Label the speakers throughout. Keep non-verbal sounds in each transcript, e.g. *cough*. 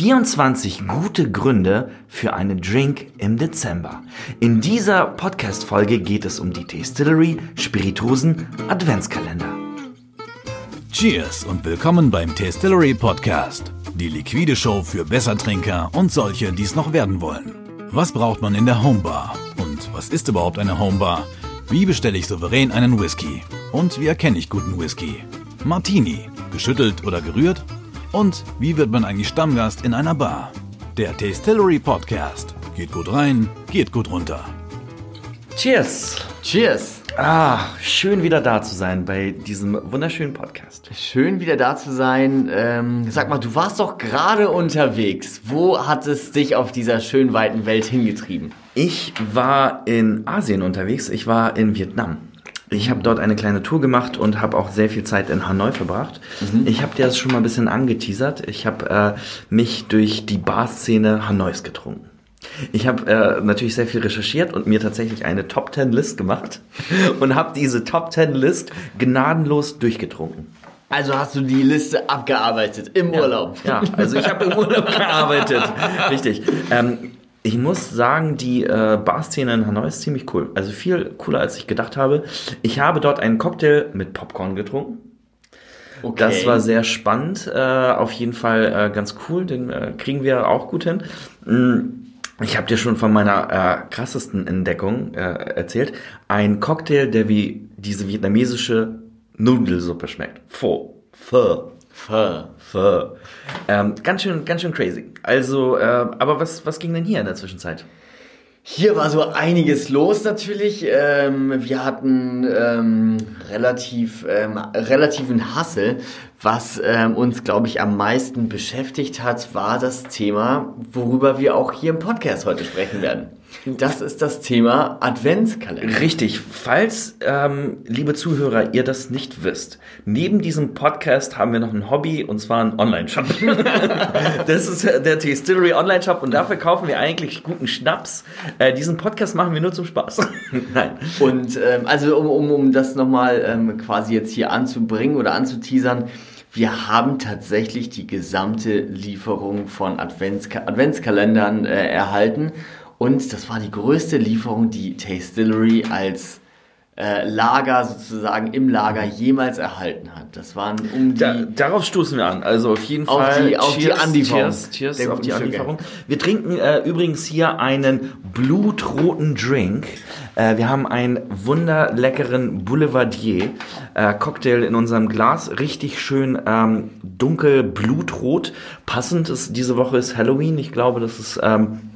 Speaker 1: 24 gute Gründe für einen Drink im Dezember. In dieser Podcast-Folge geht es um die Distillery Spirituosen Adventskalender.
Speaker 2: Cheers und willkommen beim Distillery Podcast. Die liquide Show für Bessertrinker und solche, die es noch werden wollen. Was braucht man in der Homebar? Und was ist überhaupt eine Homebar? Wie bestelle ich souverän einen Whisky? Und wie erkenne ich guten Whisky? Martini, geschüttelt oder gerührt? Und wie wird man eigentlich Stammgast in einer Bar? Der Distillery Podcast. Geht gut rein, geht gut runter.
Speaker 1: Cheers!
Speaker 3: Cheers!
Speaker 1: Ah, schön wieder da zu sein bei diesem wunderschönen Podcast.
Speaker 3: Schön wieder da zu sein. Ähm, sag mal, du warst doch gerade unterwegs. Wo hat es dich auf dieser schönen weiten Welt hingetrieben?
Speaker 1: Ich war in Asien unterwegs. Ich war in Vietnam. Ich habe dort eine kleine Tour gemacht und habe auch sehr viel Zeit in Hanoi verbracht. Mhm. Ich habe dir das schon mal ein bisschen angeteasert. Ich habe äh, mich durch die Barszene Hanois getrunken. Ich habe äh, natürlich sehr viel recherchiert und mir tatsächlich eine Top 10 List gemacht *laughs* und habe diese Top 10 List gnadenlos durchgetrunken.
Speaker 3: Also hast du die Liste abgearbeitet im
Speaker 1: ja,
Speaker 3: Urlaub?
Speaker 1: Ja, also ich habe im Urlaub *laughs* gearbeitet. Richtig. Ähm, ich muss sagen, die äh, Barszene in Hanoi ist ziemlich cool. Also viel cooler, als ich gedacht habe. Ich habe dort einen Cocktail mit Popcorn getrunken. Okay. Das war sehr spannend. Äh, auf jeden Fall äh, ganz cool. Den äh, kriegen wir auch gut hin. Mm, ich habe dir schon von meiner äh, krassesten Entdeckung äh, erzählt. Ein Cocktail, der wie diese vietnamesische Nudelsuppe schmeckt. Pho. Pho. Pho. Pho. Ähm, ganz schön, ganz schön crazy. Also, äh, aber was, was ging denn hier in der Zwischenzeit?
Speaker 3: Hier war so einiges los natürlich. Ähm, wir hatten ähm, relativ ähm, relativen Hassel. Was ähm, uns, glaube ich, am meisten beschäftigt hat, war das Thema, worüber wir auch hier im Podcast heute sprechen werden. Das ist das Thema Adventskalender.
Speaker 1: Richtig. Falls, ähm, liebe Zuhörer, ihr das nicht wisst, neben diesem Podcast haben wir noch ein Hobby und zwar einen Online-Shop. *laughs* das ist der Distillery Online-Shop und dafür kaufen wir eigentlich guten Schnaps. Äh, diesen Podcast machen wir nur zum Spaß. *laughs*
Speaker 3: Nein. Und ähm, also um, um, um das nochmal ähm, quasi jetzt hier anzubringen oder anzuteasern, wir haben tatsächlich die gesamte Lieferung von Adventska Adventskalendern äh, erhalten und das war die größte Lieferung, die Tastillery als äh, Lager sozusagen im Lager jemals erhalten hat. Das waren um die. Da,
Speaker 1: darauf stoßen wir an. Also auf jeden
Speaker 3: auf
Speaker 1: Fall.
Speaker 3: Die, auf cheers, die Anlieferung.
Speaker 1: Cheers, cheers auf die Anlieferung. Wir trinken äh, übrigens hier einen blutroten Drink. Äh, wir haben einen wunderleckeren Boulevardier äh, Cocktail in unserem Glas. Richtig schön ähm, dunkel blutrot. Passend ist diese Woche ist Halloween. Ich glaube, das ist ähm,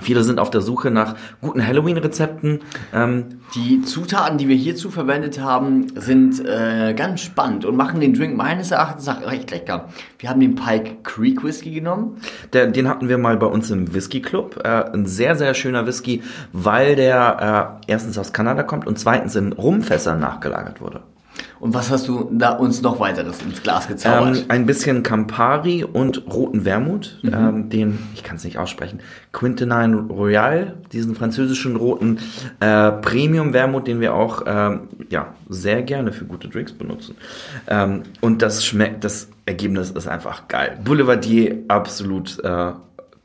Speaker 1: Viele sind auf der Suche nach guten Halloween-Rezepten.
Speaker 3: Ähm, die Zutaten, die wir hierzu verwendet haben, sind äh, ganz spannend und machen den Drink meines Erachtens recht lecker. Wir haben den Pike Creek Whisky genommen.
Speaker 1: Der, den hatten wir mal bei uns im Whisky Club. Äh, ein sehr, sehr schöner Whisky, weil der äh, erstens aus Kanada kommt und zweitens in Rumfässern nachgelagert wurde.
Speaker 3: Und was hast du da uns noch weiteres ins Glas gezaubert?
Speaker 1: Ähm, ein bisschen Campari und roten Wermut, mhm. ähm, den, ich kann es nicht aussprechen, Quintenine Royal, diesen französischen roten äh, Premium-Wermut, den wir auch ähm, ja, sehr gerne für gute Drinks benutzen. Ähm, und das schmeckt, das Ergebnis ist einfach geil. Boulevardier, absolut äh,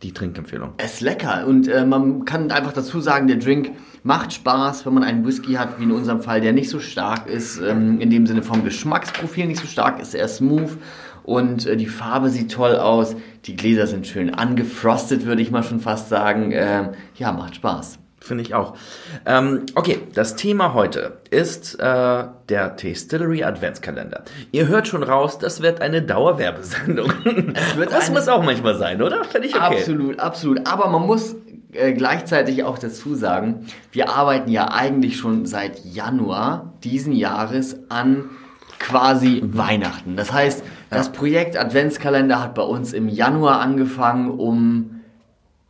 Speaker 1: die Trinkempfehlung.
Speaker 3: Es ist lecker und äh, man kann einfach dazu sagen, der Drink macht Spaß, wenn man einen Whisky hat, wie in unserem Fall, der nicht so stark ist, ähm, in dem Sinne vom Geschmacksprofil nicht so stark ist, er smooth und äh, die Farbe sieht toll aus, die Gläser sind schön angefrostet, würde ich mal schon fast sagen. Ähm, ja, macht Spaß.
Speaker 1: Finde ich auch. Ähm, okay, das Thema heute ist äh, der Distillery Adventskalender. Ihr hört schon raus, das wird eine Dauerwerbesendung.
Speaker 3: Das muss auch manchmal sein, oder? Finde ich okay. Absolut, absolut. Aber man muss äh, gleichzeitig auch dazu sagen, wir arbeiten ja eigentlich schon seit Januar diesen Jahres an quasi Weihnachten. Das heißt, das Projekt Adventskalender hat bei uns im Januar angefangen, um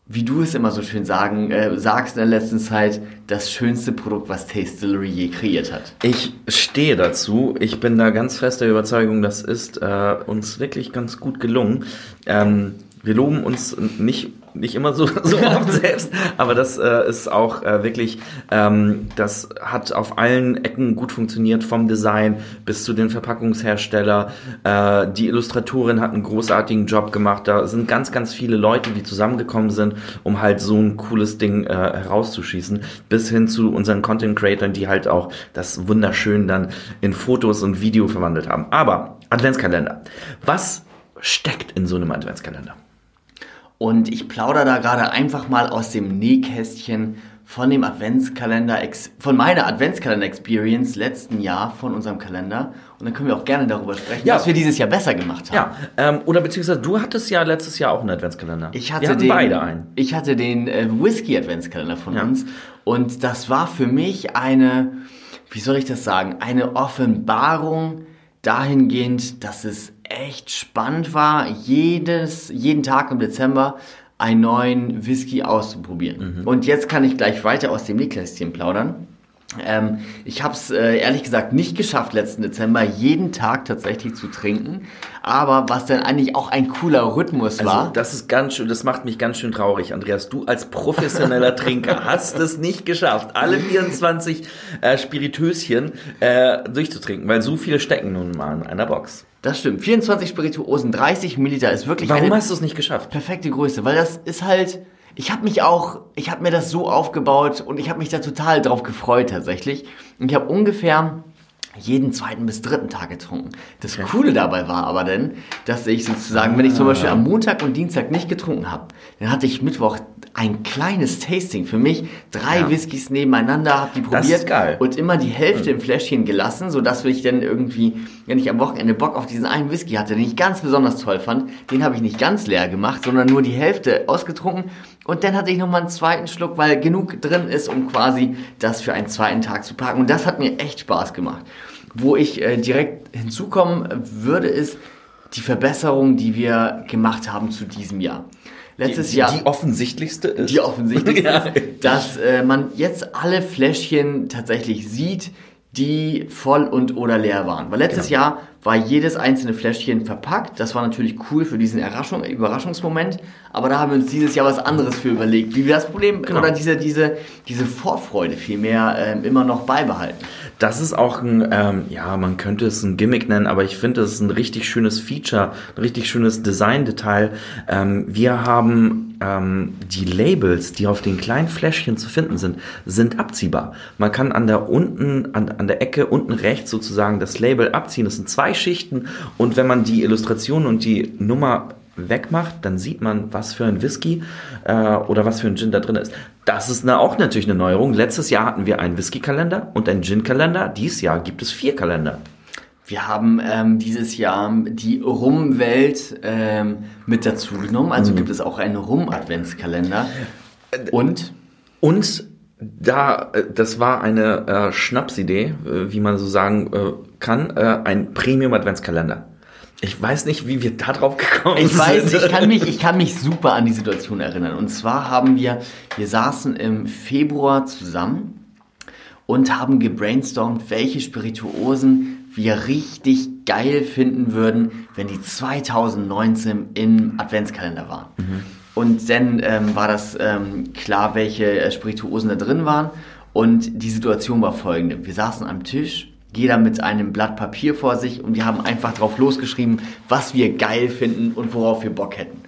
Speaker 3: wie du es immer so schön sagen, äh, sagst in der letzten Zeit, das schönste Produkt, was Tastillery je kreiert hat.
Speaker 1: Ich stehe dazu. Ich bin da ganz fester Überzeugung, das ist äh, uns wirklich ganz gut gelungen. Ähm, wir loben uns nicht, nicht immer so, so *laughs* oft selbst, aber das äh, ist auch äh, wirklich, ähm, das hat auf allen Ecken gut funktioniert, vom Design bis zu den Verpackungshersteller. Äh, die Illustratorin hat einen großartigen Job gemacht. Da sind ganz, ganz viele Leute, die zusammengekommen sind, um halt so ein cooles Ding äh, herauszuschießen, bis hin zu unseren Content Creators, die halt auch das wunderschön dann in Fotos und Video verwandelt haben. Aber Adventskalender. Was steckt in so einem Adventskalender?
Speaker 3: Und ich plaudere da gerade einfach mal aus dem Nähkästchen von dem Adventskalender, von meiner Adventskalender-Experience letzten Jahr von unserem Kalender. Und dann können wir auch gerne darüber sprechen, ja. was wir dieses Jahr besser gemacht haben.
Speaker 1: Ja, ähm, oder beziehungsweise du hattest ja letztes Jahr auch einen Adventskalender.
Speaker 3: Ich hatte den, beide einen. Ich hatte den äh, Whisky-Adventskalender von ja. uns. Und das war für mich eine, wie soll ich das sagen, eine Offenbarung dahingehend, dass es echt spannend war, jedes, jeden Tag im Dezember einen neuen Whisky auszuprobieren. Mhm. Und jetzt kann ich gleich weiter aus dem Nähkästchen plaudern. Ähm, ich habe es äh, ehrlich gesagt nicht geschafft, letzten Dezember jeden Tag tatsächlich zu trinken. Aber was dann eigentlich auch ein cooler Rhythmus also, war.
Speaker 1: Das ist ganz schön, das macht mich ganz schön traurig, Andreas. Du als professioneller *laughs* Trinker hast es nicht geschafft, alle 24 äh, Spiritöschen äh, durchzutrinken, weil so viele stecken nun mal in einer Box.
Speaker 3: Das stimmt. 24 Spirituosen, 30 Milliliter ist wirklich
Speaker 1: Warum hast du es nicht geschafft?
Speaker 3: Perfekte Größe, weil das ist halt ich habe mich auch, ich habe mir das so aufgebaut und ich habe mich da total drauf gefreut tatsächlich. Und ich habe ungefähr jeden zweiten bis dritten Tag getrunken. Das okay. Coole dabei war aber dann, dass ich sozusagen, wenn ich zum Beispiel am Montag und Dienstag nicht getrunken habe, dann hatte ich Mittwoch ein kleines Tasting für mich. Drei ja. Whiskys nebeneinander, habe die probiert. Das ist geil. Und immer die Hälfte im Fläschchen gelassen, sodass ich dann irgendwie, wenn ich am Wochenende Bock auf diesen einen Whisky hatte, den ich ganz besonders toll fand, den habe ich nicht ganz leer gemacht, sondern nur die Hälfte ausgetrunken. Und dann hatte ich nochmal einen zweiten Schluck, weil genug drin ist, um quasi das für einen zweiten Tag zu packen. Und das hat mir echt Spaß gemacht. Wo ich äh, direkt hinzukommen würde, ist die Verbesserung, die wir gemacht haben zu diesem Jahr
Speaker 1: letztes die, Jahr. Die offensichtlichste
Speaker 3: ist. Die offensichtlichste ja. *laughs* ist, dass äh, man jetzt alle Fläschchen tatsächlich sieht, die voll und oder leer waren. Weil letztes genau. Jahr war jedes einzelne Fläschchen verpackt. Das war natürlich cool für diesen Überraschung, Überraschungsmoment. Aber da haben wir uns dieses Jahr was anderes für überlegt, wie wir das Problem genau. oder diese, diese, diese Vorfreude vielmehr ähm, immer noch beibehalten.
Speaker 1: Das ist auch ein, ähm, ja, man könnte es ein Gimmick nennen, aber ich finde, es ist ein richtig schönes Feature, ein richtig schönes Design-Detail. Ähm, wir haben ähm, die Labels, die auf den kleinen Fläschchen zu finden sind, sind abziehbar. Man kann an der unten, an, an der Ecke unten rechts sozusagen das Label abziehen. Das sind zwei Schichten und wenn man die Illustration und die Nummer wegmacht, dann sieht man, was für ein Whisky äh, oder was für ein Gin da drin ist. Das ist eine, auch natürlich eine Neuerung. Letztes Jahr hatten wir einen Whisky-Kalender und einen Gin-Kalender. Dieses Jahr gibt es vier Kalender.
Speaker 3: Wir haben ähm, dieses Jahr die Rum-Welt ähm, mit dazu genommen. Also mhm. gibt es auch einen Rum-Adventskalender.
Speaker 1: Und? Und da, äh, das war eine äh, Schnapsidee, äh, wie man so sagen äh, kann, äh, ein Premium-Adventskalender. Ich weiß nicht, wie wir da drauf gekommen
Speaker 3: ich sind. Ich weiß, ich kann, mich, ich kann mich super an die Situation erinnern. Und zwar haben wir, wir saßen im Februar zusammen und haben gebrainstormt, welche Spirituosen wir richtig geil finden würden, wenn die 2019 im Adventskalender waren. Mhm. Und dann ähm, war das ähm, klar, welche äh, Spirituosen da drin waren. Und die Situation war folgende. Wir saßen am Tisch jeder mit einem Blatt Papier vor sich und wir haben einfach drauf losgeschrieben, was wir geil finden und worauf wir Bock hätten.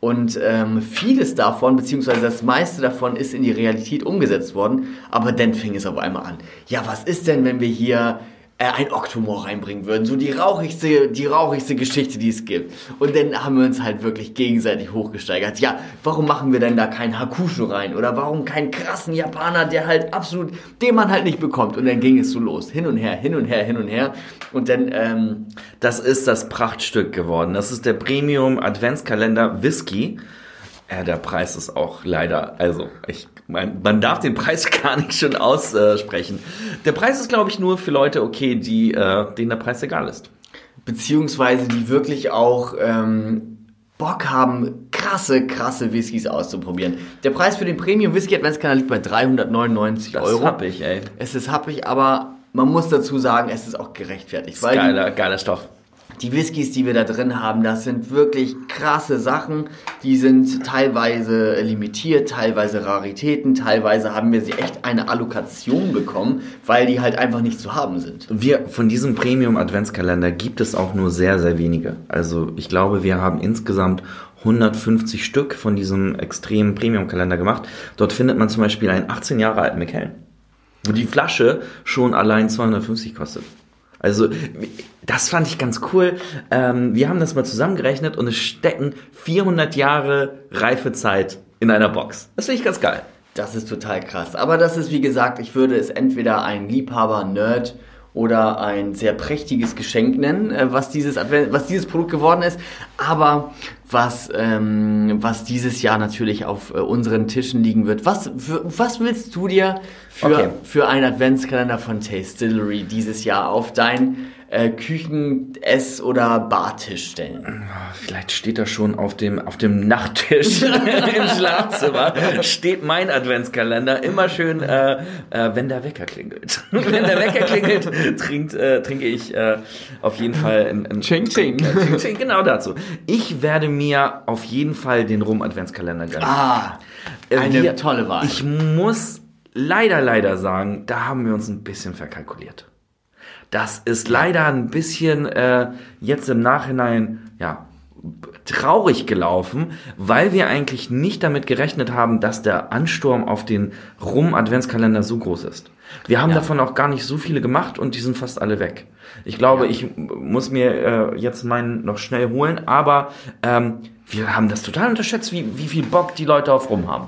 Speaker 3: Und ähm, vieles davon, beziehungsweise das meiste davon, ist in die Realität umgesetzt worden. Aber dann fing es auf einmal an. Ja, was ist denn, wenn wir hier ein Oktomor reinbringen würden. So die rauchigste, die rauchigste Geschichte, die es gibt. Und dann haben wir uns halt wirklich gegenseitig hochgesteigert. Ja, warum machen wir denn da keinen Hakushu rein? Oder warum keinen krassen Japaner, der halt absolut, den man halt nicht bekommt? Und dann ging es so los. Hin und her, hin und her, hin und her. Und dann, ähm,
Speaker 1: Das ist das Prachtstück geworden. Das ist der Premium Adventskalender Whisky. Ja, der Preis ist auch leider, also ich man, man darf den Preis *laughs* gar nicht schon aussprechen. Der Preis ist, glaube ich, nur für Leute okay, die, äh, denen der Preis egal ist.
Speaker 3: Beziehungsweise die wirklich auch ähm, Bock haben, krasse, krasse Whiskys auszuprobieren. Der Preis für den Premium Whisky Adventskanal liegt bei 399 das Euro.
Speaker 1: Das ich, ey.
Speaker 3: Es ist happig, aber man muss dazu sagen, es ist auch gerechtfertigt.
Speaker 1: Ist geiler, geiler Stoff.
Speaker 3: Die Whiskys, die wir da drin haben, das sind wirklich krasse Sachen. Die sind teilweise limitiert, teilweise Raritäten, teilweise haben wir sie echt eine Allokation bekommen, weil die halt einfach nicht zu haben sind.
Speaker 1: Wir, von diesem Premium Adventskalender gibt es auch nur sehr, sehr wenige. Also ich glaube, wir haben insgesamt 150 Stück von diesem extremen Premium-Kalender gemacht. Dort findet man zum Beispiel einen 18 Jahre alten McKellen, wo die Flasche schon allein 250 kostet. Also das fand ich ganz cool. Ähm, wir haben das mal zusammengerechnet und es stecken 400 Jahre Reifezeit in einer Box. Das finde ich ganz geil.
Speaker 3: Das ist total krass. Aber das ist, wie gesagt, ich würde es entweder ein Liebhaber, Nerd oder ein sehr prächtiges Geschenk nennen, äh, was dieses, was dieses Produkt geworden ist. Aber was, ähm, was dieses Jahr natürlich auf äh, unseren Tischen liegen wird. Was, für, was willst du dir für, okay. für einen Adventskalender von Tastillery dieses Jahr auf dein äh, Küchen-, Ess- oder Bartisch stellen?
Speaker 1: Vielleicht steht da schon auf dem, auf dem Nachttisch *laughs* im Schlafzimmer, steht mein Adventskalender immer schön, äh, äh, wenn der Wecker klingelt. *laughs* wenn der Wecker klingelt, trinkt, äh, trinke ich äh, auf jeden Fall ein, ein
Speaker 3: Ching Ching.
Speaker 1: Ching Ching. Genau dazu. Ich werde mir auf jeden Fall den Rum-Adventskalender gönnen.
Speaker 3: Ah, äh, eine Wir, tolle Wahl.
Speaker 1: Ich muss leider, leider sagen, da haben wir uns ein bisschen verkalkuliert. Das ist leider ein bisschen äh, jetzt im Nachhinein, ja, traurig gelaufen, weil wir eigentlich nicht damit gerechnet haben, dass der Ansturm auf den Rum-Adventskalender so groß ist. Wir haben ja. davon auch gar nicht so viele gemacht und die sind fast alle weg. Ich glaube, ja. ich muss mir äh, jetzt meinen noch schnell holen, aber ähm, wir haben das total unterschätzt, wie, wie viel Bock die Leute auf Rum haben.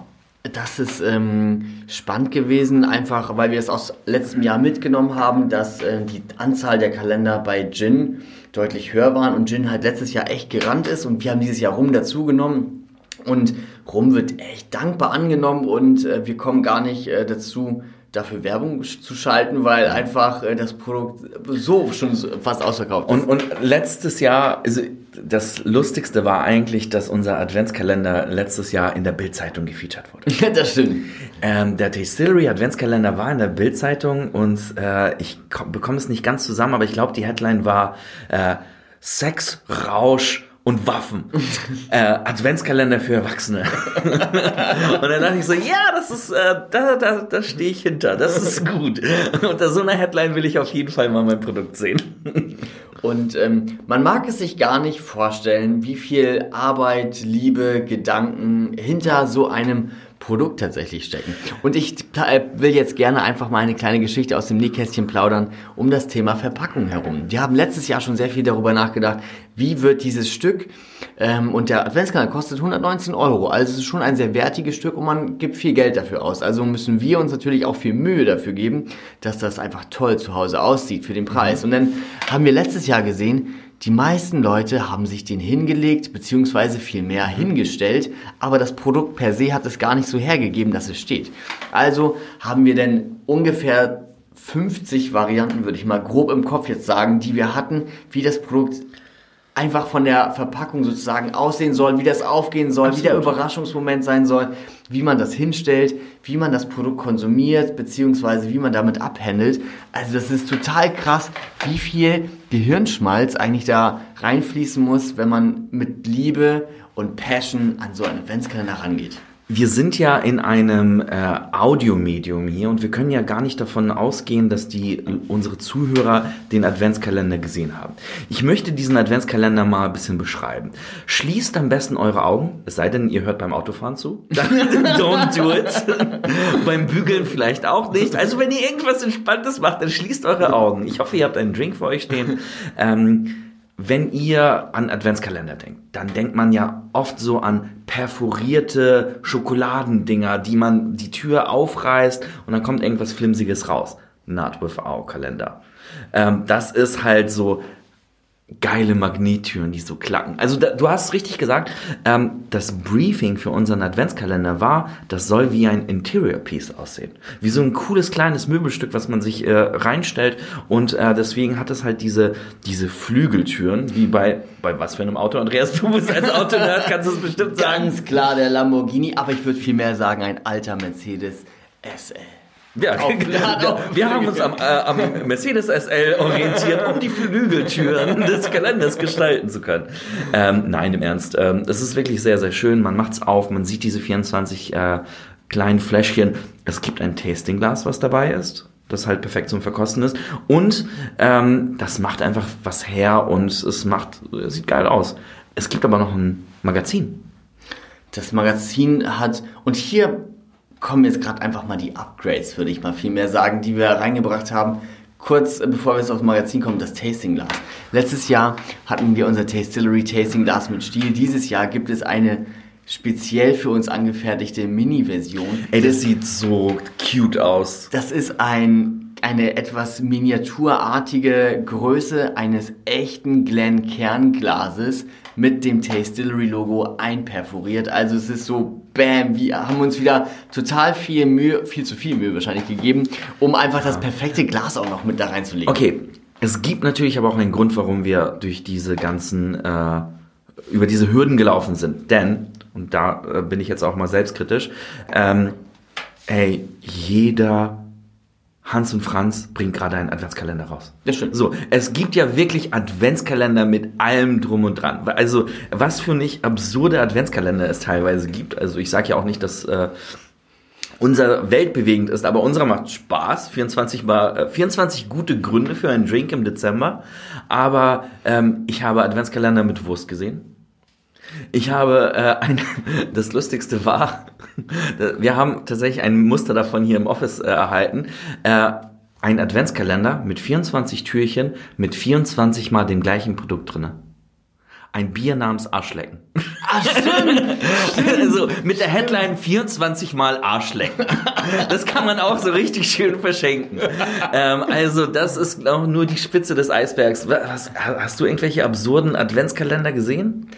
Speaker 3: Das ist ähm, spannend gewesen, einfach weil wir es aus letztem Jahr mitgenommen haben, dass äh, die Anzahl der Kalender bei Gin deutlich höher waren und Gin halt letztes Jahr echt gerannt ist und wir haben dieses Jahr Rum dazugenommen und Rum wird echt dankbar angenommen und äh, wir kommen gar nicht äh, dazu, dafür Werbung zu schalten, weil einfach äh, das Produkt so schon fast ausverkauft
Speaker 1: ist. Und, und letztes Jahr, also das Lustigste war eigentlich, dass unser Adventskalender letztes Jahr in der Bildzeitung gefeatured wurde. *laughs*
Speaker 3: Ja, das stimmt.
Speaker 1: Ähm, der Distillery Adventskalender war in der Bildzeitung und äh, ich bekomme es nicht ganz zusammen, aber ich glaube, die Headline war äh, Sex, Rausch und Waffen. *laughs* äh, Adventskalender für Erwachsene. *laughs* und dann dachte ich so, ja, das ist, äh, da, da, da stehe ich hinter, das ist gut. Unter so einer Headline will ich auf jeden Fall mal mein Produkt sehen.
Speaker 3: Und ähm, man mag es sich gar nicht vorstellen, wie viel Arbeit, Liebe, Gedanken hinter so einem Produkt tatsächlich stecken. Und ich äh, will jetzt gerne einfach mal eine kleine Geschichte aus dem Nähkästchen plaudern um das Thema Verpackung herum. Wir haben letztes Jahr schon sehr viel darüber nachgedacht, wie wird dieses Stück, ähm, und der Adventskalender kostet 119 Euro, also es ist schon ein sehr wertiges Stück und man gibt viel Geld dafür aus. Also müssen wir uns natürlich auch viel Mühe dafür geben, dass das einfach toll zu Hause aussieht für den Preis. Und dann haben wir letztes Jahr gesehen, die meisten Leute haben sich den hingelegt, beziehungsweise vielmehr hingestellt, aber das Produkt per se hat es gar nicht so hergegeben, dass es steht. Also haben wir denn ungefähr 50 Varianten, würde ich mal grob im Kopf jetzt sagen, die wir hatten, wie das Produkt einfach von der Verpackung sozusagen aussehen soll, wie das aufgehen soll, Absolut. wie der Überraschungsmoment sein soll, wie man das hinstellt, wie man das Produkt konsumiert, beziehungsweise wie man damit abhändelt. Also das ist total krass, wie viel Gehirnschmalz eigentlich da reinfließen muss, wenn man mit Liebe und Passion an so einen Adventskalender rangeht.
Speaker 1: Wir sind ja in einem äh, Audiomedium hier und wir können ja gar nicht davon ausgehen, dass die unsere Zuhörer den Adventskalender gesehen haben. Ich möchte diesen Adventskalender mal ein bisschen beschreiben. Schließt am besten eure Augen, es sei denn, ihr hört beim Autofahren zu. *laughs* Don't do it. *laughs* beim Bügeln vielleicht auch nicht. Also wenn ihr irgendwas Entspanntes macht, dann schließt eure Augen. Ich hoffe, ihr habt einen Drink für euch stehen. Ähm, wenn ihr an Adventskalender denkt, dann denkt man ja oft so an perforierte Schokoladendinger, die man die Tür aufreißt und dann kommt irgendwas Flimsiges raus. Not with our Kalender. Ähm, das ist halt so geile Magnettüren, die so klacken. Also da, du hast richtig gesagt, ähm, das Briefing für unseren Adventskalender war, das soll wie ein Interior Piece aussehen. Wie so ein cooles kleines Möbelstück, was man sich äh, reinstellt und äh, deswegen hat es halt diese, diese Flügeltüren, wie bei, bei was für einem Auto, Andreas, du bist als Autonerd, kannst du es bestimmt *laughs* sagen.
Speaker 3: Ganz klar der Lamborghini, aber ich würde viel mehr sagen, ein alter Mercedes SL.
Speaker 1: Ja, wir, *laughs* wir haben uns am, äh, am Mercedes SL orientiert, um die Flügeltüren *laughs* des Kalenders gestalten zu können. Ähm, nein, im Ernst. Ähm, es ist wirklich sehr, sehr schön. Man macht's auf, man sieht diese 24 äh, kleinen Fläschchen. Es gibt ein Tastingglas, was dabei ist das halt perfekt zum Verkosten ist. Und ähm, das macht einfach was her und es macht, es sieht geil aus. Es gibt aber noch ein Magazin.
Speaker 3: Das Magazin hat, und hier kommen jetzt gerade einfach mal die Upgrades, würde ich mal viel mehr sagen, die wir reingebracht haben. Kurz bevor wir jetzt aufs Magazin kommen, das Tasting Glas. Letztes Jahr hatten wir unser Tastillery Tasting Glas mit Stiel. Dieses Jahr gibt es eine speziell für uns angefertigte Mini-Version.
Speaker 1: Ey, das sieht so cute aus.
Speaker 3: Das ist ein, eine etwas miniaturartige Größe eines echten Glen Kernglases mit dem Tastillery Logo einperforiert. Also es ist so, bam, wir haben uns wieder total viel Mühe, viel zu viel Mühe wahrscheinlich gegeben, um einfach das perfekte Glas auch noch mit da reinzulegen.
Speaker 1: Okay, es gibt natürlich aber auch einen Grund, warum wir durch diese ganzen, äh, über diese Hürden gelaufen sind. Denn und da äh, bin ich jetzt auch mal selbstkritisch, ähm, ey, jeder Hans und Franz bringt gerade einen Adventskalender raus.
Speaker 3: Das stimmt.
Speaker 1: So, es gibt ja wirklich Adventskalender mit allem drum und dran. Also, was für nicht absurde Adventskalender es teilweise gibt. Also, ich sage ja auch nicht, dass äh, unser weltbewegend ist, aber unserer macht Spaß. 24, mal, äh, 24 gute Gründe für einen Drink im Dezember. Aber ähm, ich habe Adventskalender mit Wurst gesehen. Ich habe äh, ein, *laughs* das Lustigste war, *laughs* wir haben tatsächlich ein Muster davon hier im Office äh, erhalten. Äh, ein Adventskalender mit 24 Türchen mit 24 mal dem gleichen Produkt drinne. Ein Bier namens Arschlecken.
Speaker 3: Ach, stimmt. *laughs*
Speaker 1: also mit der Headline 24 mal Arschlecken. Das kann man auch so richtig schön verschenken. Ähm, also das ist auch nur die Spitze des Eisbergs. Was, hast du irgendwelche absurden Adventskalender gesehen?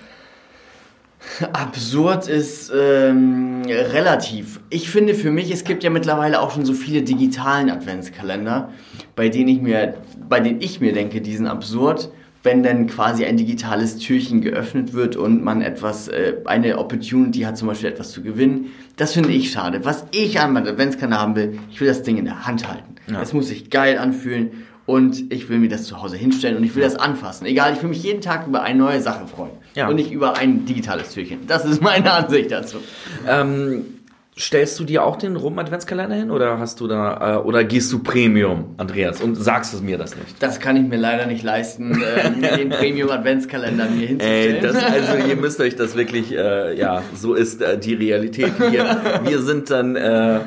Speaker 3: Absurd ist ähm, relativ. Ich finde für mich, es gibt ja mittlerweile auch schon so viele digitalen Adventskalender, bei denen ich mir, bei denen ich mir denke, die sind absurd, wenn dann quasi ein digitales Türchen geöffnet wird und man etwas, äh, eine Opportunity hat, zum Beispiel etwas zu gewinnen. Das finde ich schade. Was ich an meinem Adventskalender haben will, ich will das Ding in der Hand halten. Es ja. muss sich geil anfühlen und ich will mir das zu Hause hinstellen und ich will das anfassen. Egal, ich will mich jeden Tag über eine neue Sache freuen ja. und nicht über ein digitales Türchen. Das ist meine *laughs* Ansicht dazu.
Speaker 1: Ähm, stellst du dir auch den Rum-Adventskalender hin oder hast du da äh, oder gehst du Premium, Andreas, und sagst du mir das nicht?
Speaker 3: Das kann ich mir leider nicht leisten, äh, *laughs* den Premium-Adventskalender mir hinzustellen. Ey,
Speaker 1: das, also ihr müsst euch das wirklich, äh, ja, so ist äh, die Realität hier. Wir sind dann äh,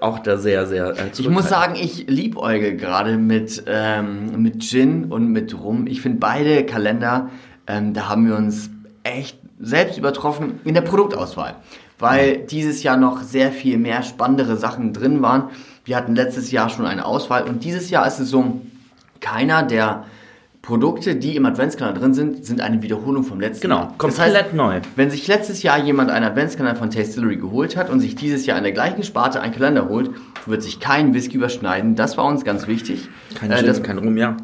Speaker 1: auch da sehr, sehr
Speaker 3: äh, Ich muss sagen, ich liebäuge gerade mit, ähm, mit Gin und mit Rum. Ich finde beide Kalender, ähm, da haben wir uns echt selbst übertroffen in der Produktauswahl. Weil dieses Jahr noch sehr viel mehr spannendere Sachen drin waren. Wir hatten letztes Jahr schon eine Auswahl und dieses Jahr ist es so, keiner der Produkte, die im Adventskalender drin sind, sind eine Wiederholung vom letzten
Speaker 1: genau, Jahr. Genau, komplett das heißt, neu.
Speaker 3: Wenn sich letztes Jahr jemand einen Adventskalender von Tastillery geholt hat und sich dieses Jahr in der gleichen Sparte einen Kalender holt, wird sich kein Whisky überschneiden. Das war uns ganz wichtig.
Speaker 1: Kein äh, das, kein Rum, ja.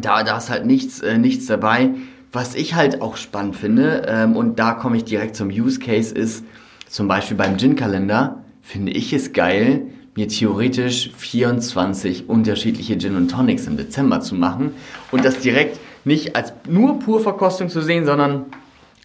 Speaker 3: Da, da ist halt nichts, äh, nichts dabei. Was ich halt auch spannend finde, ähm, und da komme ich direkt zum Use Case, ist zum Beispiel beim Gin-Kalender, finde ich es geil, mir theoretisch 24 unterschiedliche Gin und Tonics im Dezember zu machen und das direkt nicht als nur Purverkostung zu sehen, sondern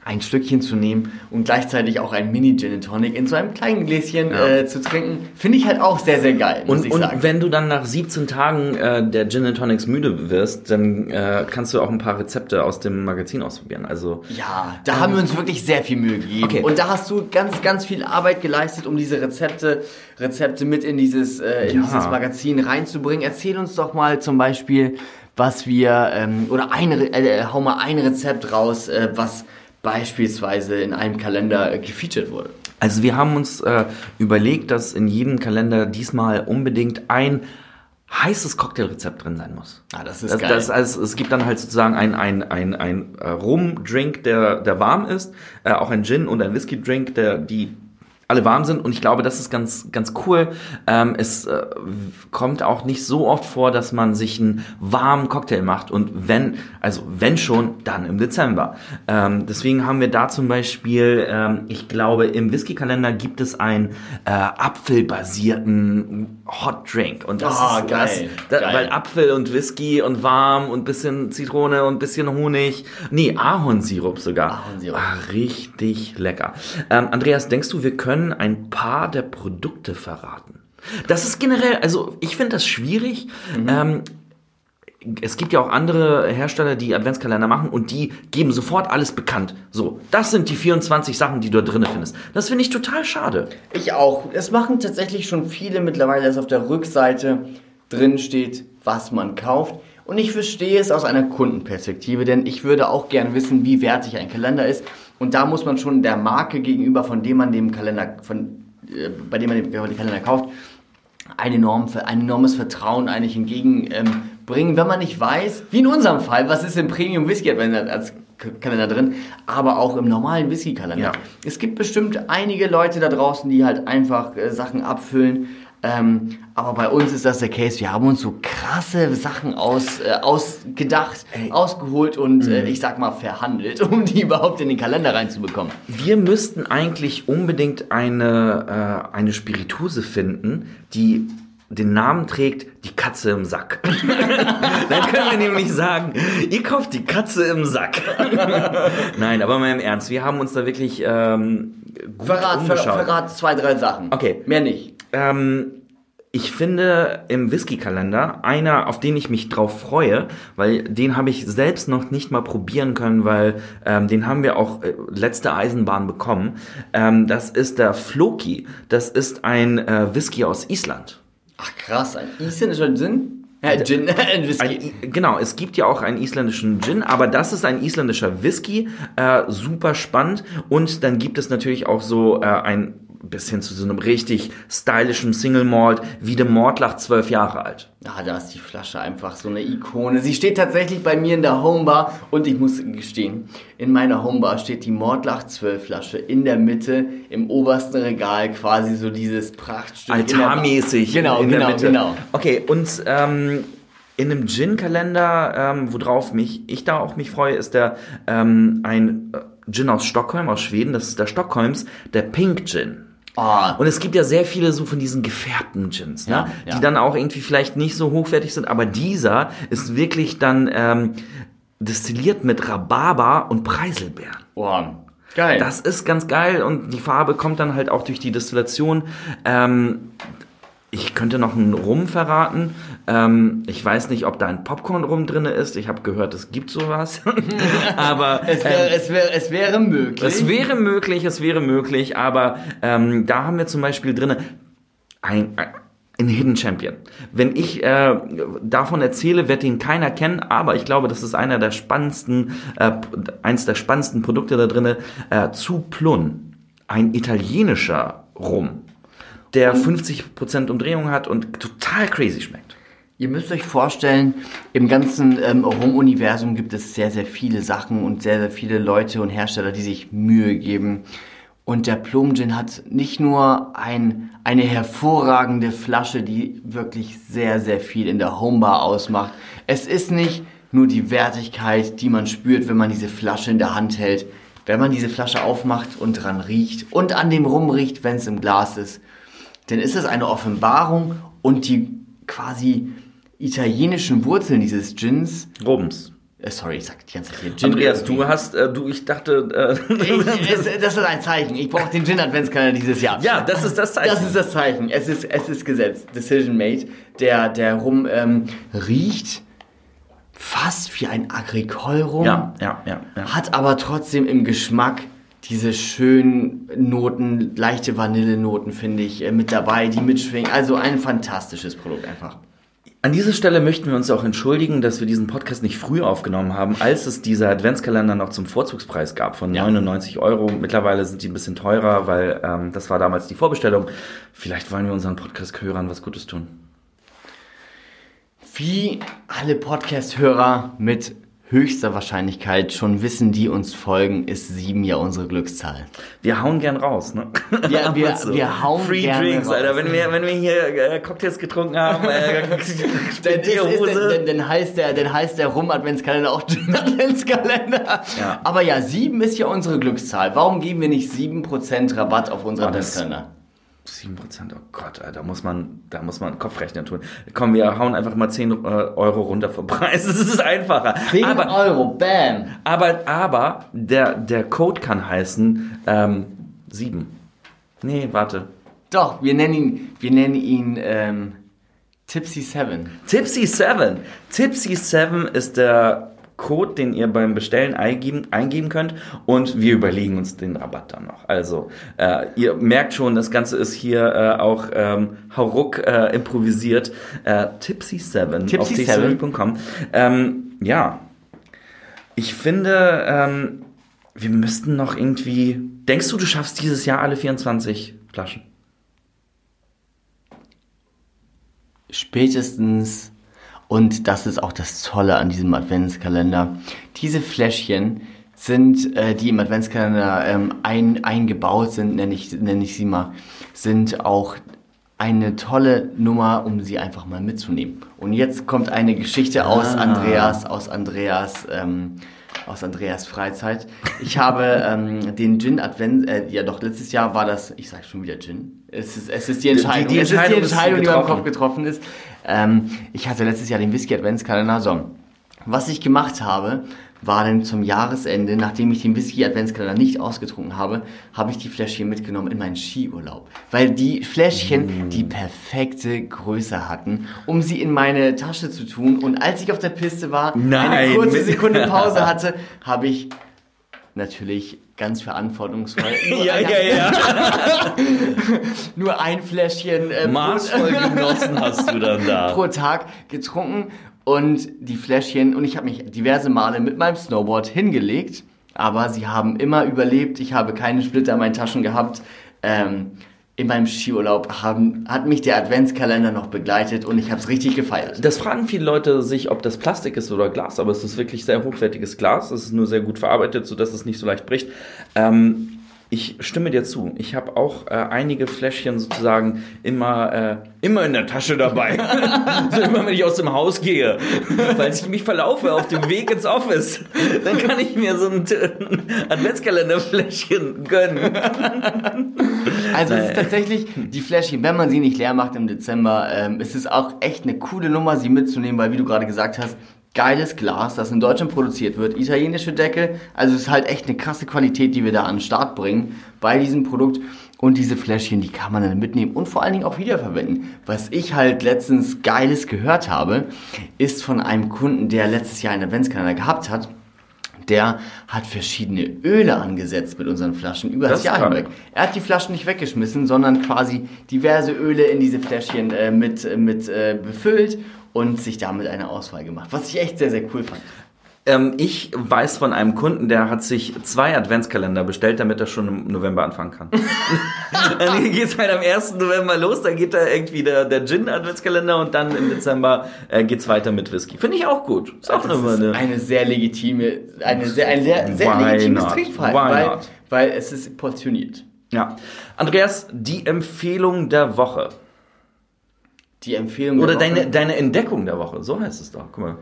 Speaker 3: ein Stückchen zu nehmen und gleichzeitig auch ein Mini Gin Tonic in so einem kleinen Gläschen ja. äh, zu trinken, finde ich halt auch sehr, sehr geil.
Speaker 1: und, und wenn du dann nach 17 Tagen äh, der Gin Tonics müde wirst, dann äh, kannst du auch ein paar Rezepte aus dem Magazin ausprobieren. Also
Speaker 3: ja, da ähm, haben wir uns wirklich sehr viel Mühe gegeben. Okay. Und da hast du ganz, ganz viel Arbeit geleistet, um diese Rezepte, Rezepte mit in dieses, äh, in ja. dieses Magazin reinzubringen. Erzähl uns doch mal zum Beispiel, was wir ähm, oder ein, äh, hau mal ein Rezept raus, äh, was beispielsweise in einem Kalender äh, gefeatured wurde?
Speaker 1: Also wir haben uns äh, überlegt, dass in jedem Kalender diesmal unbedingt ein heißes Cocktailrezept drin sein muss.
Speaker 3: Ah, das ist
Speaker 1: das,
Speaker 3: geil.
Speaker 1: Das, also es gibt dann halt sozusagen ein, ein, ein, ein äh, Rum-Drink, der, der warm ist, äh, auch ein Gin und ein Whisky-Drink, der die alle warm sind und ich glaube, das ist ganz, ganz cool. Ähm, es äh, kommt auch nicht so oft vor, dass man sich einen warmen Cocktail macht und wenn, also wenn schon, dann im Dezember. Ähm, deswegen haben wir da zum Beispiel, ähm, ich glaube, im Whisky-Kalender gibt es einen äh, apfelbasierten Hot Drink und das
Speaker 3: oh,
Speaker 1: ist
Speaker 3: geil,
Speaker 1: das,
Speaker 3: geil.
Speaker 1: weil Apfel und Whisky und warm und bisschen Zitrone und bisschen Honig, nee, Ahornsirup sogar.
Speaker 3: Ahornsirup.
Speaker 1: Ah, richtig lecker. Ähm, Andreas, denkst du, wir können ein paar der Produkte verraten? Das ist generell, also ich finde das schwierig. Ähm, es gibt ja auch andere Hersteller, die Adventskalender machen und die geben sofort alles bekannt. So, das sind die 24 Sachen, die du da drinnen findest. Das finde ich total schade.
Speaker 3: Ich auch. Es machen tatsächlich schon viele mittlerweile, dass auf der Rückseite drin steht, was man kauft. Und ich verstehe es aus einer Kundenperspektive, denn ich würde auch gern wissen, wie wertig ein Kalender ist. Und da muss man schon der Marke gegenüber, von dem man dem Kalender, von, äh, bei dem man den Kalender kauft, ein, enorm, ein enormes Vertrauen eigentlich entgegenbringen, ähm, wenn man nicht weiß, wie in unserem Fall, was ist im Premium Whisky als Kalender drin, aber auch im normalen Whisky-Kalender.
Speaker 1: Ja.
Speaker 3: Es gibt bestimmt einige Leute da draußen, die halt einfach äh, Sachen abfüllen. Ähm, aber bei uns ist das der Case. Wir haben uns so krasse Sachen aus, äh, ausgedacht,
Speaker 1: Ey.
Speaker 3: ausgeholt und äh, ich sag mal verhandelt, *laughs* um die überhaupt in den Kalender reinzubekommen.
Speaker 1: Wir müssten eigentlich unbedingt eine, äh, eine Spirituose finden, die den Namen trägt, die Katze im Sack. *laughs* Dann können wir nämlich sagen, ihr kauft die Katze im Sack. *laughs* Nein, aber mal im Ernst, wir haben uns da wirklich ähm, gut
Speaker 3: Verrat, ver,
Speaker 1: umgeschaut.
Speaker 3: verrat zwei, drei Sachen.
Speaker 1: Okay.
Speaker 3: Mehr nicht.
Speaker 1: Ähm, ich finde im Whisky-Kalender einer, auf den ich mich drauf freue, weil den habe ich selbst noch nicht mal probieren können, weil ähm, den haben wir auch äh, letzte Eisenbahn bekommen. Ähm, das ist der Floki. Das ist ein äh, Whisky aus Island.
Speaker 3: Ach krass, ein isländischer Gin? Äh, Gin, *laughs* ein Whisky.
Speaker 1: Ein, genau, es gibt ja auch einen isländischen Gin, aber das ist ein isländischer Whisky, äh, super spannend. Und dann gibt es natürlich auch so äh, ein bis hin zu so einem richtig stylischen Single Malt, wie der Mordlach zwölf Jahre alt.
Speaker 3: Ah, da ist die Flasche einfach so eine Ikone. Sie steht tatsächlich bei mir in der Homebar und ich muss gestehen, in meiner Homebar steht die Mordlach 12 Flasche in der Mitte, im obersten Regal quasi so dieses Prachtstück.
Speaker 1: Altarmäßig
Speaker 3: Genau,
Speaker 1: in
Speaker 3: genau,
Speaker 1: der Mitte.
Speaker 3: genau.
Speaker 1: Okay, und ähm, in einem Gin-Kalender, ähm, worauf mich ich da auch mich freue, ist der ähm, ein äh, Gin aus Stockholm, aus Schweden. Das ist der Stockholms, der Pink Gin.
Speaker 3: Ah,
Speaker 1: Und es gibt ja sehr viele so von diesen gefärbten Gins, ne?
Speaker 3: Ja, ja.
Speaker 1: die dann auch irgendwie vielleicht nicht so hochwertig sind, aber dieser ist wirklich dann ähm, destilliert mit Rhabarber und Preiselbeeren.
Speaker 3: oh, geil.
Speaker 1: Das ist ganz geil und die Farbe kommt dann halt auch durch die Destillation. Ähm, ich könnte noch einen Rum verraten. Ähm, ich weiß nicht, ob da ein Popcorn-Rum drin ist. Ich habe gehört, es gibt sowas. *laughs* aber
Speaker 3: es, wäre, es, wäre, es wäre möglich.
Speaker 1: es wäre möglich, es wäre möglich, aber ähm, da haben wir zum Beispiel drin ein, ein, Hidden Champion. Wenn ich äh, davon erzähle, wird ihn keiner kennen, aber ich glaube, das ist einer der spannendsten, äh, eins der spannendsten Produkte da drin, äh, zu Plun. Ein italienischer Rum, der 50% Umdrehung hat und total crazy schmeckt.
Speaker 3: Ihr müsst euch vorstellen, im ganzen ähm, Rum-Universum gibt es sehr, sehr viele Sachen und sehr, sehr viele Leute und Hersteller, die sich Mühe geben. Und der Plum Gin hat nicht nur ein, eine hervorragende Flasche, die wirklich sehr, sehr viel in der Homebar ausmacht. Es ist nicht nur die Wertigkeit, die man spürt, wenn man diese Flasche in der Hand hält. Wenn man diese Flasche aufmacht und dran riecht und an dem Rum riecht, wenn es im Glas ist, dann ist es eine Offenbarung und die quasi italienischen Wurzeln dieses Gins.
Speaker 1: Rums.
Speaker 3: Äh, sorry, ich sag die ganze Zeit hier Gin.
Speaker 1: Andreas,
Speaker 3: irgendwie.
Speaker 1: du hast, äh, du, ich dachte, äh,
Speaker 3: Ich, es, das ist ein Zeichen. Ich brauche den Gin-Adventskalender dieses Jahr.
Speaker 1: ja, das ist das Zeichen.
Speaker 3: Das ist das Zeichen. Es ist, es ist gesetzt. Decision made. Der, der Rum ähm, riecht fast wie ein Agricole-Rum.
Speaker 1: ja, ja, ja, ja.
Speaker 3: Hat aber trotzdem im Geschmack diese schönen Noten, leichte Vanillenoten, finde ich, äh, mit dabei, die mitschwingen. Also ein fantastisches Produkt einfach.
Speaker 1: An dieser Stelle möchten wir uns auch entschuldigen, dass wir diesen Podcast nicht früh aufgenommen haben, als es diese Adventskalender noch zum Vorzugspreis gab von
Speaker 3: Ja.
Speaker 1: 99 Euro. Mittlerweile sind die ein bisschen teurer, weil ähm, das war damals die Vorbestellung. Vielleicht wollen wir unseren Podcast-Hörern was Gutes tun.
Speaker 3: Wie alle Podcast-Hörer mit höchster Wahrscheinlichkeit schon wissen, die uns folgen, ist sieben ja unsere Glückszahl.
Speaker 1: Wir hauen gern raus, ne? *laughs*
Speaker 3: Ja, wir, so. wir hauen
Speaker 1: Free gerne Drinks, raus. Alter. Wenn wir, wenn wir hier äh, Cocktails getrunken haben, äh, *laughs*
Speaker 3: dann, ist, *laughs* ist, dann, dann, heißt der, dann heißt der Rum-Adventskalender auch Adventskalender. Ja. Aber ja, sieben ist ja unsere Glückszahl. Warum geben wir nicht sieben Prozent Rabatt auf unseren Adventskalender?
Speaker 1: 7%, oh Gott, da muss man, da muss man Kopfrechnen tun. Komm, wir hauen einfach mal 10 äh, Euro runter vom Preis. *laughs* Das ist einfacher.
Speaker 3: 10 aber, Euro, bam.
Speaker 1: Aber, aber der, der Code kann heißen ähm, 7. Nee, warte.
Speaker 3: Doch, wir nennen ihn, wir nennen ihn ähm, Tipsy 7.
Speaker 1: Tipsy 7. Tipsy 7 ist der Code, den ihr beim Bestellen eingeben, eingeben könnt und wir überlegen uns den Rabatt dann noch. Also äh, ihr merkt schon, das Ganze ist hier äh, auch ähm, hauruck äh, improvisiert. Äh, Tipsy7
Speaker 3: Tipsy auf
Speaker 1: tipsy7.com. Ähm, ja, ich finde, ähm, wir müssten noch irgendwie... Denkst du, du schaffst dieses Jahr alle 24 Flaschen?
Speaker 3: Spätestens und das ist auch das Tolle an diesem Adventskalender. Diese Fläschchen sind, äh, die im Adventskalender ähm, ein, eingebaut sind, nenne ich, nenne ich sie mal, sind auch eine tolle Nummer, um sie einfach mal mitzunehmen. Und jetzt kommt eine Geschichte ah. aus Andreas, aus Andreas, ähm, aus Andreas Freizeit. Ich habe ähm, den Gin Advent, äh, ja doch, letztes Jahr war das, ich sage schon wieder Gin. Es ist, es ist die Entscheidung, die, die Entscheidung es ist die Entscheidung, die, die beim Kopf getroffen ist. Ähm, ich hatte letztes Jahr den Whisky Adventskalender Song. Was ich gemacht habe, war dann zum Jahresende, nachdem ich den Whisky Adventskalender nicht ausgetrunken habe, habe ich die Fläschchen mitgenommen in meinen Skiurlaub. Weil die Fläschchen mm. die perfekte Größe hatten, um sie in meine Tasche zu tun. Und als ich auf der Piste war, Nein. eine kurze Sekunde Pause *laughs* hatte, habe ich natürlich ganz verantwortungsvoll. *laughs* ja, ja, ja. *laughs* nur ein Fläschchen
Speaker 1: äh, maßvoll genossen hast du dann da *laughs*
Speaker 3: pro Tag getrunken und die Fläschchen und ich habe mich diverse Male mit meinem Snowboard hingelegt, aber sie haben immer überlebt. Ich habe keine Splitter in meinen Taschen gehabt. Ähm, in meinem Skiurlaub haben, hat mich der Adventskalender noch begleitet und ich habe es richtig gefeiert.
Speaker 1: Das fragen viele Leute sich, ob das Plastik ist oder Glas, aber es ist wirklich sehr hochwertiges Glas. Es ist nur sehr gut verarbeitet, sodass es nicht so leicht bricht. Ähm, ich stimme dir zu. Ich habe auch äh, einige Fläschchen sozusagen immer, äh, immer in der Tasche dabei. *laughs* so immer, wenn ich aus dem Haus gehe. Weil ich mich verlaufe auf dem Weg ins Office. Dann kann ich mir so ein Adventskalenderfläschchen gönnen.
Speaker 3: Also es ist tatsächlich die Fläschchen, wenn man sie nicht leer macht im Dezember, ähm, ist es auch echt eine coole Nummer, sie mitzunehmen, weil wie du gerade gesagt hast, geiles Glas, das in Deutschland produziert wird, italienische Deckel. Also es ist halt echt eine krasse Qualität, die wir da an den Start bringen bei diesem Produkt. Und diese Fläschchen, die kann man dann mitnehmen und vor allen Dingen auch wiederverwenden. Was ich halt letztens Geiles gehört habe, ist von einem Kunden, der letztes Jahr einen Adventskalender gehabt hat. Der hat verschiedene Öle angesetzt mit unseren Flaschen über das, das Jahr hinweg. Er hat die Flaschen nicht weggeschmissen, sondern quasi diverse Öle in diese Fläschchen äh, mit, mit äh, befüllt und sich damit eine Auswahl gemacht, was ich echt sehr, sehr cool fand.
Speaker 1: Ähm, ich weiß von einem Kunden, der hat sich zwei Adventskalender bestellt, damit er schon im November anfangen kann. *laughs* dann geht es halt am 1. November los, dann geht da irgendwie der, der Gin-Adventskalender und dann im Dezember äh, geht es weiter mit Whisky. Finde ich auch gut.
Speaker 3: Ist auch das eine, ist eine sehr legitime, eine sehr, ein sehr, sehr legitimes Trinkverhalten, weil, weil es ist portioniert.
Speaker 1: Ja. Andreas, die Empfehlung der Woche
Speaker 3: die Empfehlung
Speaker 1: Oder deine, deine Entdeckung der Woche, so heißt es doch. Guck mal.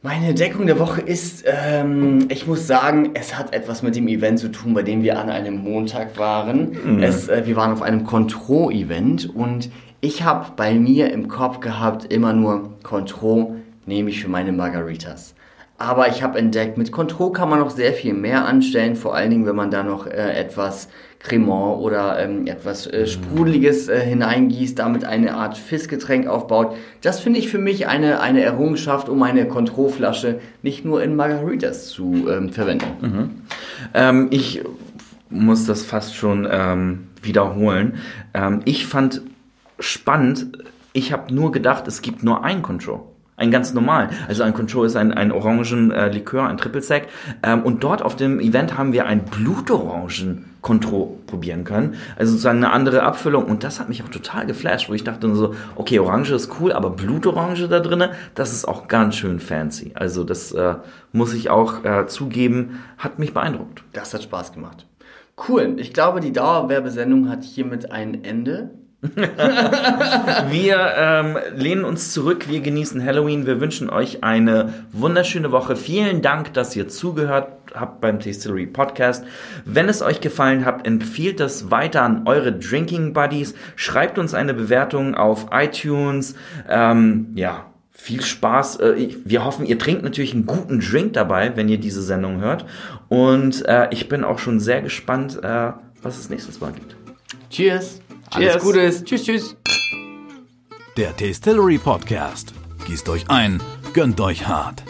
Speaker 3: Meine Entdeckung der Woche ist, ähm, ich muss sagen, es hat etwas mit dem Event zu tun, bei dem wir an einem Montag waren. Mhm. Es, äh, wir waren auf einem Contro-Event und ich habe bei mir im Kopf gehabt, immer nur Contro nehme ich für meine Margaritas. Aber ich habe entdeckt, mit Contro kann man noch sehr viel mehr anstellen, vor allen Dingen, wenn man da noch äh, etwas Cremant oder ähm, etwas äh, Sprudeliges äh, hineingießt, damit eine Art Fissgetränk aufbaut. Das finde ich für mich eine, eine Errungenschaft, um eine Contro-Flasche nicht nur in Margaritas zu ähm, verwenden.
Speaker 1: Mhm. Ähm, ich muss das fast schon ähm, wiederholen. Ähm, ich fand spannend, ich habe nur gedacht, es gibt nur ein Contro. Einen ganz normalen. Also ein Control ist ein, ein orangen äh, Likör, ein Triple Sec. Ähm, und dort auf dem Event haben wir ein Blutorangen Contro probieren können. Also sozusagen eine andere Abfüllung. Und das hat mich auch total geflasht, wo ich dachte so, okay, Orange ist cool, aber Blutorange da drinne, das ist auch ganz schön fancy. Also das äh, muss ich auch äh, zugeben, hat mich beeindruckt.
Speaker 3: Das hat Spaß gemacht. Cool. Ich glaube, die Dauerwerbesendung hat hiermit ein Ende. *laughs*
Speaker 1: wir ähm, lehnen uns zurück, wir genießen Halloween, wir wünschen euch eine wunderschöne Woche. Vielen Dank, dass ihr zugehört habt beim Tastillery Podcast. Wenn es euch gefallen hat, empfiehlt das weiter an eure Drinking Buddies. Schreibt uns eine Bewertung auf iTunes. Ähm, ja, viel Spaß. Äh, wir hoffen, ihr trinkt natürlich einen guten Drink dabei, wenn ihr diese Sendung hört. Und äh, ich bin auch schon sehr gespannt, äh, was es nächstes Mal gibt.
Speaker 3: Cheers! Alles Cheers. Gutes. Tschüss, tschüss.
Speaker 2: Der Tastillery Podcast. Gießt euch ein, gönnt euch hart.